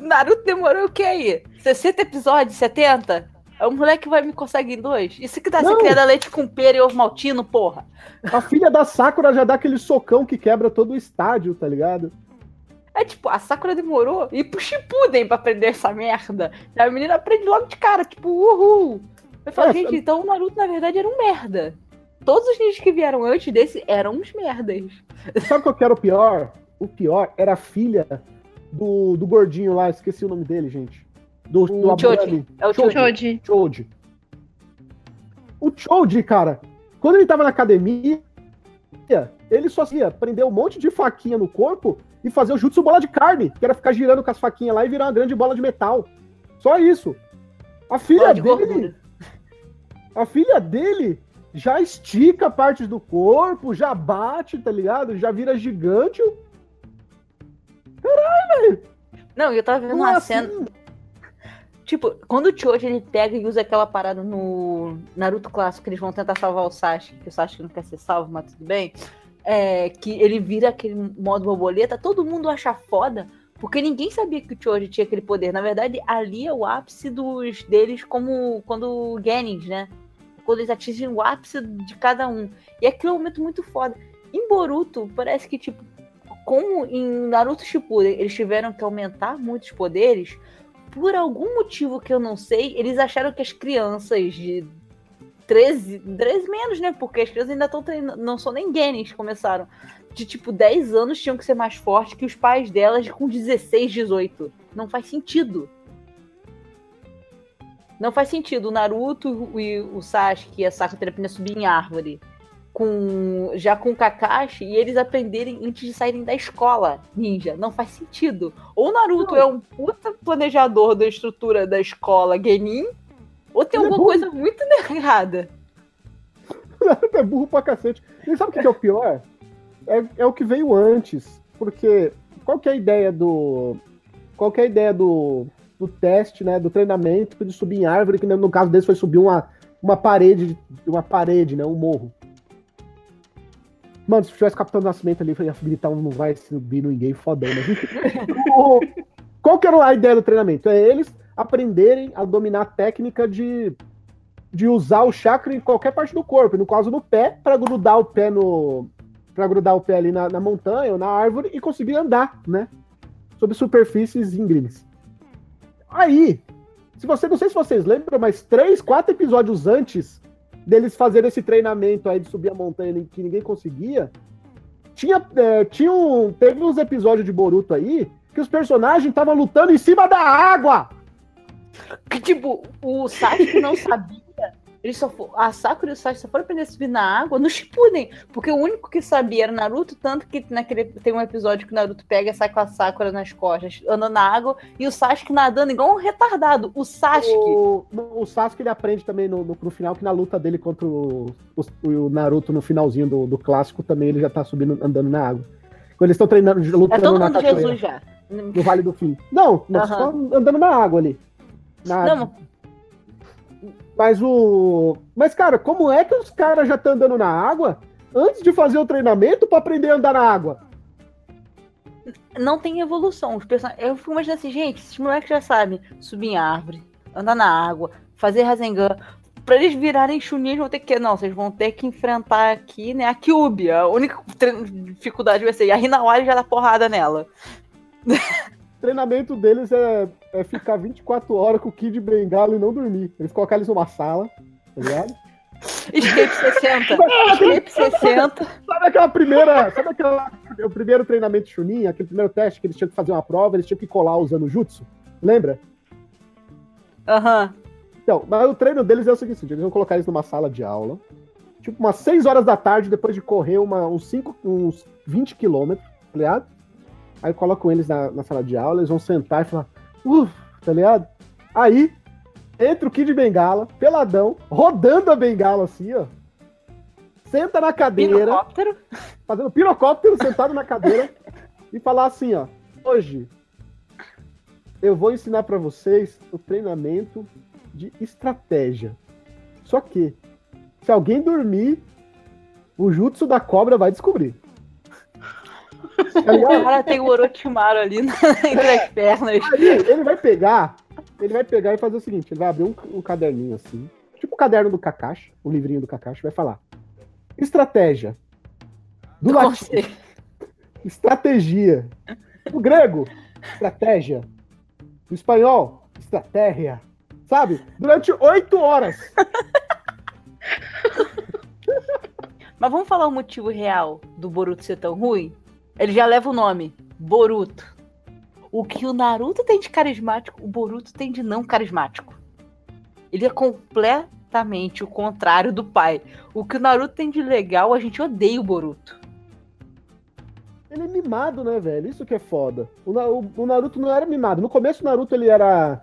Naruto demorou o que aí? 60 episódios? 70? É o moleque vai me conseguir em dois? Isso que dá Não. criada leite com pera e ovo maltino, porra. A filha da Sakura já dá aquele socão que quebra todo o estádio, tá ligado? É tipo, a Sakura demorou e pro Shippuden pra aprender essa merda. E a menina aprende logo de cara, tipo, uhul. Eu falo, É, gente, então o Naruto na verdade era um merda. Todos os ninjas que vieram antes desse eram uns merdas. Sabe qual que era o pior? O pior era a filha do, do gordinho lá, esqueci o nome dele, gente. Do, do O Choji. É o Choji. Choji. Choji. Choji. O Choji, cara, quando ele tava na academia, ele só ia prender um monte de faquinha no corpo e fazer o jutsu bola de carne, que era ficar girando com as faquinhas lá e virar uma grande bola de metal. Só isso. A filha de dele. gordura. A filha dele já estica partes do corpo, já bate, tá ligado? Já vira gigante. Não, eu tava vendo Como uma assim? cena. Tipo, quando o Choji ele pega e usa aquela parada no Naruto clássico, que eles vão tentar salvar o Sasuke, que o Sasuke não quer ser salvo, mas tudo bem. É, que ele vira aquele modo borboleta, todo mundo acha foda, porque ninguém sabia que o Choji tinha aquele poder. Na verdade, ali é o ápice dos deles como quando Genins, né? Quando eles atingem o ápice de cada um. E aquilo é um momento muito foda. Em Boruto, parece que, tipo, como em Naruto Shippuden eles tiveram que aumentar muitos poderes, por algum motivo que eu não sei, eles acharam que as crianças de 13, 13 menos, né? Porque as crianças ainda estão treinando, não são nem genes, começaram. De tipo 10 anos tinham que ser mais fortes que os pais delas com 16, 18. Não faz sentido. Não faz sentido. O Naruto e o Sasuke e a Sakura terem aprendido a subir em árvore. Com, já com o Kakashi e eles aprenderem antes de saírem da escola ninja. Não faz sentido. Ou o Naruto é um puta planejador da estrutura da escola Genin, ou tem Ele é alguma burro. coisa muito errada. é burro pra cacete. E sabe o que que é o pior? É, é o que veio antes. Porque qual que é a ideia do. Qual que é a ideia do, do teste, né? Do treinamento de subir em árvore, que no caso desse foi subir uma, uma parede, uma parede, né? Um morro. Mano, se tivesse Capitão Nascimento ali, ia gritar um não vai subir ninguém fodão. Mas enfim. Qual que era a ideia do treinamento? É eles aprenderem a dominar a técnica de de usar o chakra em qualquer parte do corpo, no caso no pé, para grudar o pé no. para grudar o pé ali na, na montanha ou na árvore e conseguir andar, né? Sobre superfícies íngremes. Aí, se você. Não sei se vocês lembram, mas três, quatro episódios antes deles fazerem esse treinamento aí de subir a montanha que ninguém conseguia, tinha, é, tinha um, teve uns episódios de Boruto aí que os personagens estavam lutando em cima da água! Que, tipo, o Sasuke não sabia. Ele só fo- a Sakura e o Sasuke só foram aprender a subir na água no Shippuden. Porque o único que sabia era Naruto, tanto que naquele, tem um episódio que o Naruto pega e sai com a Sakura nas costas, andando na água, e o Sasuke nadando igual um retardado. O Sasuke. O, o Sasuke ele aprende também no, no, no final que na luta dele contra o, o- o Naruto no finalzinho do, do clássico também ele já tá subindo, andando na água. Quando eles estão treinando, É lutando todo na mundo Jesus já. no Vale do Fim. Não, não Aham. só andando na água ali. Na- Não, Mas o. Mas, cara, como é que os caras já estão andando na água antes de fazer o treinamento pra aprender a andar na água? não tem evolução. Os person... Eu fico imaginando assim, gente, esses moleques já sabem subir em árvore, andar na água, fazer Rasengan. Pra eles virarem Chunin, vão ter que. Não, vocês vão ter que enfrentar aqui, né? A Kyubi. A única dificuldade vai ser. E a Hinawari já dá porrada nela. O treinamento deles é, é ficar 24 horas com o Kid Bengala e não dormir. Eles colocam eles numa sala, tá ligado? Escape 60. Escape 60. Sabe aquela primeira. Sabe aquela, o primeiro treinamento de Chunin, aquele primeiro teste que eles tinham que fazer uma prova, eles tinham que colar usando jutsu? Lembra? Aham. Então, mas o treino deles é o seguinte: eles vão colocar eles numa sala de aula, tipo umas 6 horas da tarde, depois de correr uma, uns, 5, uns 20 quilômetros, tá ligado? Aí colocam eles na, na sala de aula, eles vão sentar e falar, uff, tá ligado? Aí entra o Kid Bengala, peladão, rodando a bengala assim, ó. Senta na cadeira Pirocóptero. fazendo pirocóptero sentado na cadeira e falar assim, ó, hoje eu vou ensinar pra vocês o treinamento de estratégia. Só que se alguém dormir, o jutsu da cobra vai descobrir. O cara tem o Orochimaru ali na- entre as pernas. Aí ele vai pegar, ele vai pegar e fazer o seguinte, ele vai abrir um, um caderninho assim, tipo o caderno do Kakashi, o livrinho do Kakashi, vai falar estratégia do latim. Conselho. estratégia. O grego, estratégia. O espanhol, estratégia. Sabe? Durante oito horas. Mas vamos falar o motivo real do Boruto ser tão ruim? Ele já leva o nome, Boruto. O que o Naruto tem de carismático, o Boruto tem de não carismático. Ele é completo. exatamente o contrário do pai. O que o Naruto tem de legal, a gente odeia o Boruto. Ele é mimado, né, velho? Isso que é foda. O, o, o Naruto não era mimado. No começo, o Naruto ele era.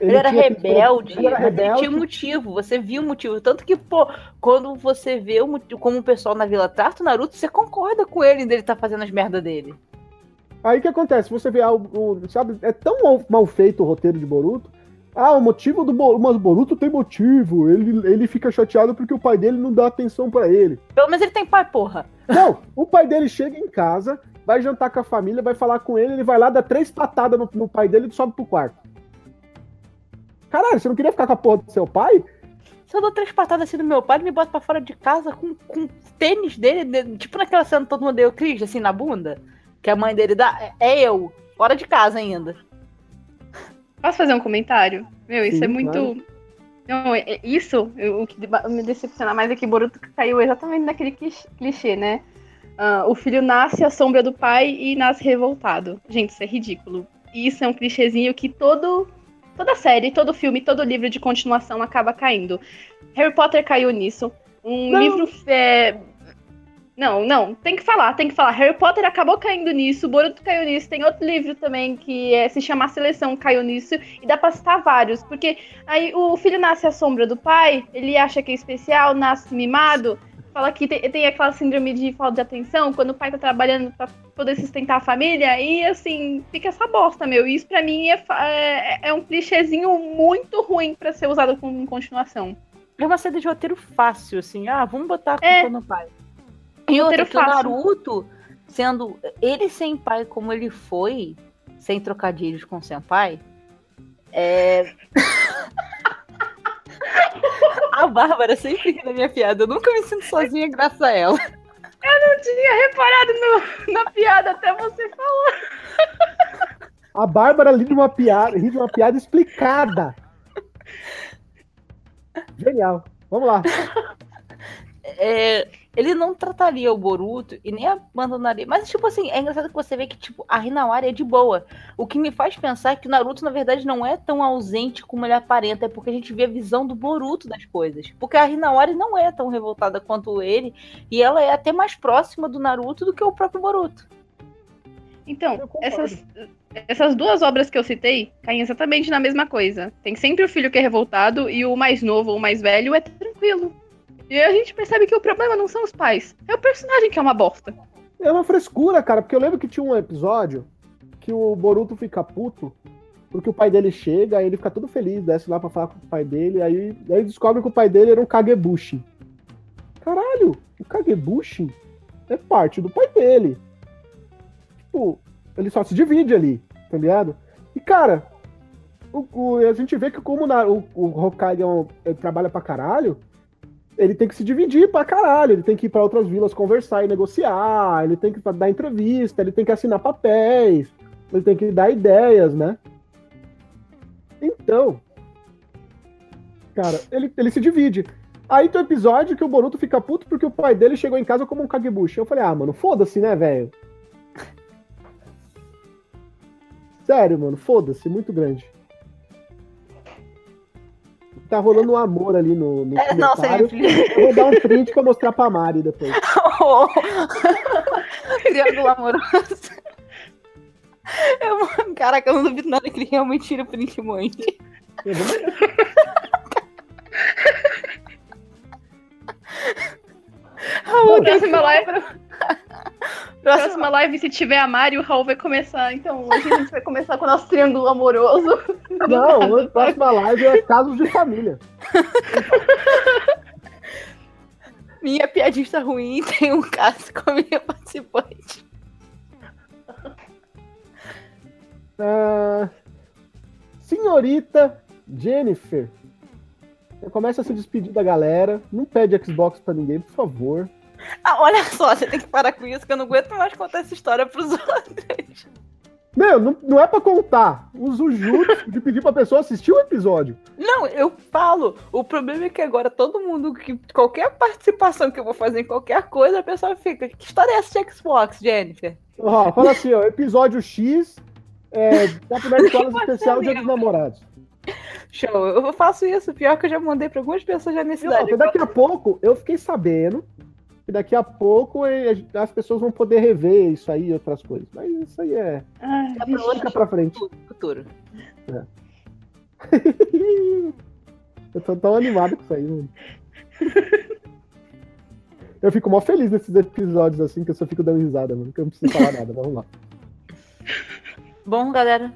Ele, ele era rebelde, ele era rebelde. Tinha motivo, você viu o motivo. Tanto que, pô, quando você vê o, como o pessoal na vila trata o Naruto, você concorda com ele dele tá fazendo as merdas dele. Aí o que acontece? Você vê algo, sabe, é tão mal, feito o roteiro de Boruto ah, o motivo do Boruto. Mas Boruto tem motivo. Ele, ele fica chateado porque o pai dele não dá atenção para ele. Pelo menos ele tem pai, porra. Não, o pai dele chega em casa, vai jantar com a família, vai falar com ele, ele vai lá, dá três patadas no, no pai dele e sobe pro quarto. Caralho, você não queria ficar com a porra do seu pai? Se eu dou três patadas assim no meu pai, ele me bota pra fora de casa com, com tênis dele, tipo naquela cena todo mundo deu Cris, assim, na bunda, que a mãe dele dá. É, é eu, fora de casa ainda. Posso fazer um comentário? Meu, isso Sim, é muito. Claro. Não, é, é, isso, o que me decepciona mais é que Boruto caiu exatamente naquele clichê, né? Uh, o filho nasce à sombra do pai e nasce revoltado. Gente, isso é ridículo. Isso é um clichêzinho que todo, toda série, todo filme, todo livro de continuação acaba caindo. Harry Potter caiu nisso. Um Não. livro é, não, não, tem que falar, tem que falar. Harry Potter acabou caindo nisso, Boruto caiu nisso, tem outro livro também que é, se chama A Seleção, caiu nisso, e dá pra citar vários, porque aí o filho nasce à sombra do pai, ele acha que é especial, nasce mimado, fala que tem, tem aquela síndrome de falta de atenção, quando o pai tá trabalhando pra poder sustentar a família, e assim, fica essa bosta, meu. Isso pra mim é, é, é um clichêzinho muito ruim para ser usado como continuação. É uma saída de roteiro fácil, assim, ah, vamos botar a culpa é. no pai. E outra, que o Naruto, sendo ele sem pai como ele foi, sem trocadilhos com sem pai, é. a Bárbara sempre ri da minha piada. Eu nunca me sinto sozinha graças a ela. Eu não tinha reparado no, na piada até você falar. A Bárbara ri de uma piada, ri de uma piada explicada. Genial. Vamos lá. É, ele não trataria o Boruto e nem abandonaria. Mas, tipo assim, é engraçado que você vê que, tipo, a Hinawari é de boa. O que me faz pensar que o Naruto, na verdade, não é tão ausente como ele aparenta. É porque a gente vê a visão do Boruto das coisas. Porque a Hinawari não é tão revoltada quanto ele. E ela é até mais próxima do Naruto do que o próprio Boruto. Então, essas, essas duas obras que eu citei caem exatamente na mesma coisa. Tem sempre o filho que é revoltado e o mais novo ou mais velho é tranquilo. E a gente percebe que o problema não são os pais, é o personagem que é uma bosta. É uma frescura, cara, porque eu lembro que tinha um episódio que o Boruto fica puto porque o pai dele chega, aí ele fica todo feliz, desce lá pra falar com o pai dele, aí, aí descobre que o pai dele era um Kagebushi. Caralho, o Kagebushi é parte do pai dele. Tipo, ele só se divide ali, tá ligado? E cara, o, o, a gente vê que como na, o, o Hokage é um, trabalha pra caralho, ele tem que se dividir pra caralho, ele tem que ir para outras vilas conversar e negociar, ele tem que dar entrevista, ele tem que assinar papéis, ele tem que dar ideias, né? Então, cara, ele, ele se divide. Aí tem o episódio que o Boruto fica puto porque o pai dele chegou em casa como um Kagebushi. Eu falei, ah, mano, foda-se, né, velho? Sério, mano, foda-se, muito grande tá rolando um amor ali no, no é, não, sempre. Eu vou dar um print pra mostrar pra Mari depois. Oh. Triângulo amoroso. Eu, caraca, eu não duvido nada que ele realmente tira o print muito. Raul, próxima live. Próxima live, se tiver a Mari, o Raul vai começar. Então, hoje a gente vai começar com o nosso triângulo amoroso. Não, a próxima live é casos de família. minha piadista ruim tem um caso com a minha participante. Uh, senhorita Jennifer. Começa a se despedir da galera. Não pede Xbox pra ninguém, por favor. Ah, olha só, você tem que parar com isso, que eu não aguento mais contar essa história pros outros. Meu, não, não é pra contar. Usa o justo de pedir pra pessoa assistir o episódio. Não, eu falo. O problema é que agora todo mundo, que qualquer participação que eu vou fazer em qualquer coisa, a pessoa fica. Que história é essa de Xbox, Jennifer? Ó, fala assim, ó, episódio X, é, da primeira escola especial Dia dos Namorados. Show, eu faço isso. Pior que eu já mandei pra algumas pessoas já nesse Não, daqui a pouco, eu fiquei sabendo que daqui a pouco as pessoas vão poder rever isso aí e outras coisas. Mas isso aí é. Ah, é pra, fica pra frente. Futuro. É. eu tô tão animado com isso aí, mano. Eu fico mó feliz nesses episódios assim, que eu só fico dando risada, mano. Que eu não preciso falar nada. Vamos lá. Bom, galera,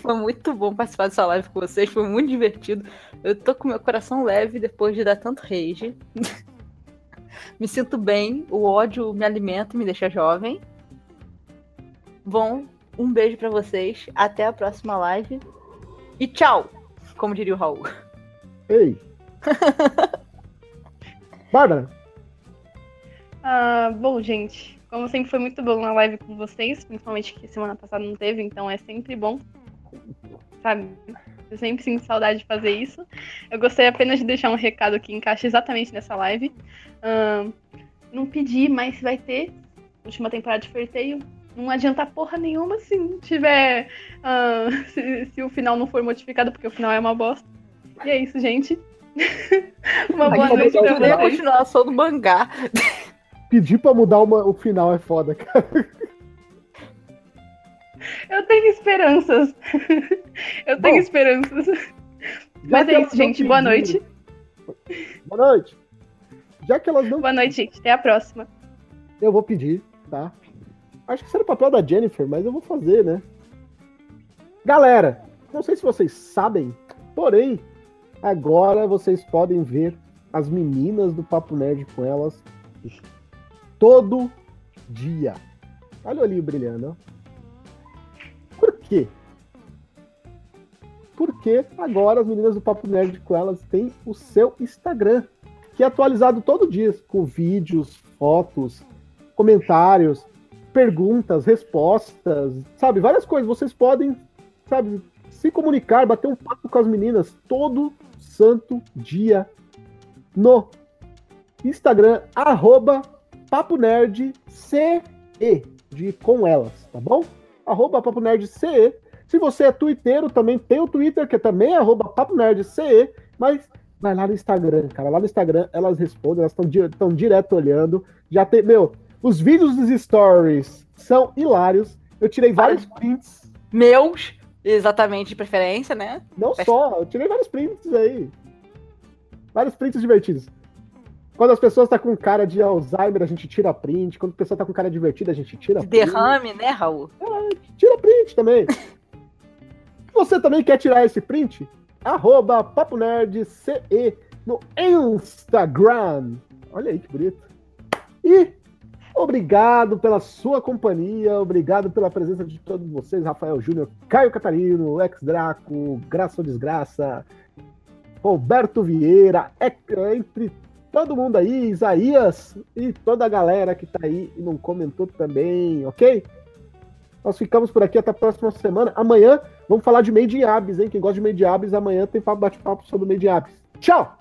foi muito bom participar dessa live com vocês, foi muito divertido. Eu tô com meu coração leve depois de dar tanto rage. Me sinto bem, o ódio me alimenta, me deixa jovem. Bom, um beijo para vocês, até a próxima live e tchau, como diria o Raul. Ei! Bárbara! Ah, bom, gente, como sempre foi muito bom na live com vocês, principalmente que semana passada não teve, então é sempre bom, sabe? Eu sempre sinto saudade de fazer isso. Eu gostaria apenas de deixar um recado que encaixa exatamente nessa live. Uh, não pedi, mas vai ter última temporada de Ferteio. Não adianta porra nenhuma se não tiver. Uh, se, se, o final não for modificado, porque o final é uma bosta. E é isso, gente. uma boa noite pra vocês. a continuação do mangá pedir pra mudar uma, o final é foda, cara. Eu tenho esperanças. Eu tenho Bom, esperanças. Mas é isso, gente. Boa noite. Boa noite. Já que elas não. Boa noite, gente. Até a próxima. Eu vou pedir, tá? Acho que será o papel da Jennifer, mas eu vou fazer, né? Galera, não sei se vocês sabem, porém, agora vocês podem ver as meninas do Papo Nerd com elas todo dia. Olha o olhinho brilhando. Por quê? Porque agora as meninas do Papo Nerd com elas têm o seu Instagram, que é atualizado todo dia, com vídeos, fotos, comentários, perguntas, respostas, sabe? Várias coisas. Vocês podem, sabe, se comunicar, bater um papo com as meninas todo santo dia no Instagram, arroba Papo Nerd CE, de com elas, tá bom? Arroba Papo Nerd CE. Se você é twitteiro, também tem o Twitter, que é também arroba Papo Nerd CE, mas vai lá no Instagram, cara. Lá no Instagram elas respondem, elas estão direto olhando. Já tem, meu, os vídeos dos stories são hilários. Eu tirei vários prints. Meus, exatamente de preferência, né? Não só, eu tirei vários prints aí. Vários prints divertidos. Quando as pessoas estão tá com cara de Alzheimer, a gente tira print. Quando a pessoa está com cara divertida, a gente tira print. Derrame, né, Raul? É, tira print também. Você também quer tirar esse print? Arroba Papo Nerd CE no Instagram. Olha aí que bonito. E obrigado pela sua companhia, obrigado pela presença de todos vocês, Rafael Júnior, Caio Catarino, Ex Draco, Graça ou Desgraça, Roberto Vieira, entre todo mundo aí, Isaías e toda a galera que tá aí e não comentou também, ok? Nós ficamos por aqui até a próxima semana. Amanhã vamos falar de Made in Abs, hein? Quem gosta de Made in Abs, amanhã tem bate-papo sobre Made in Abs. Tchau!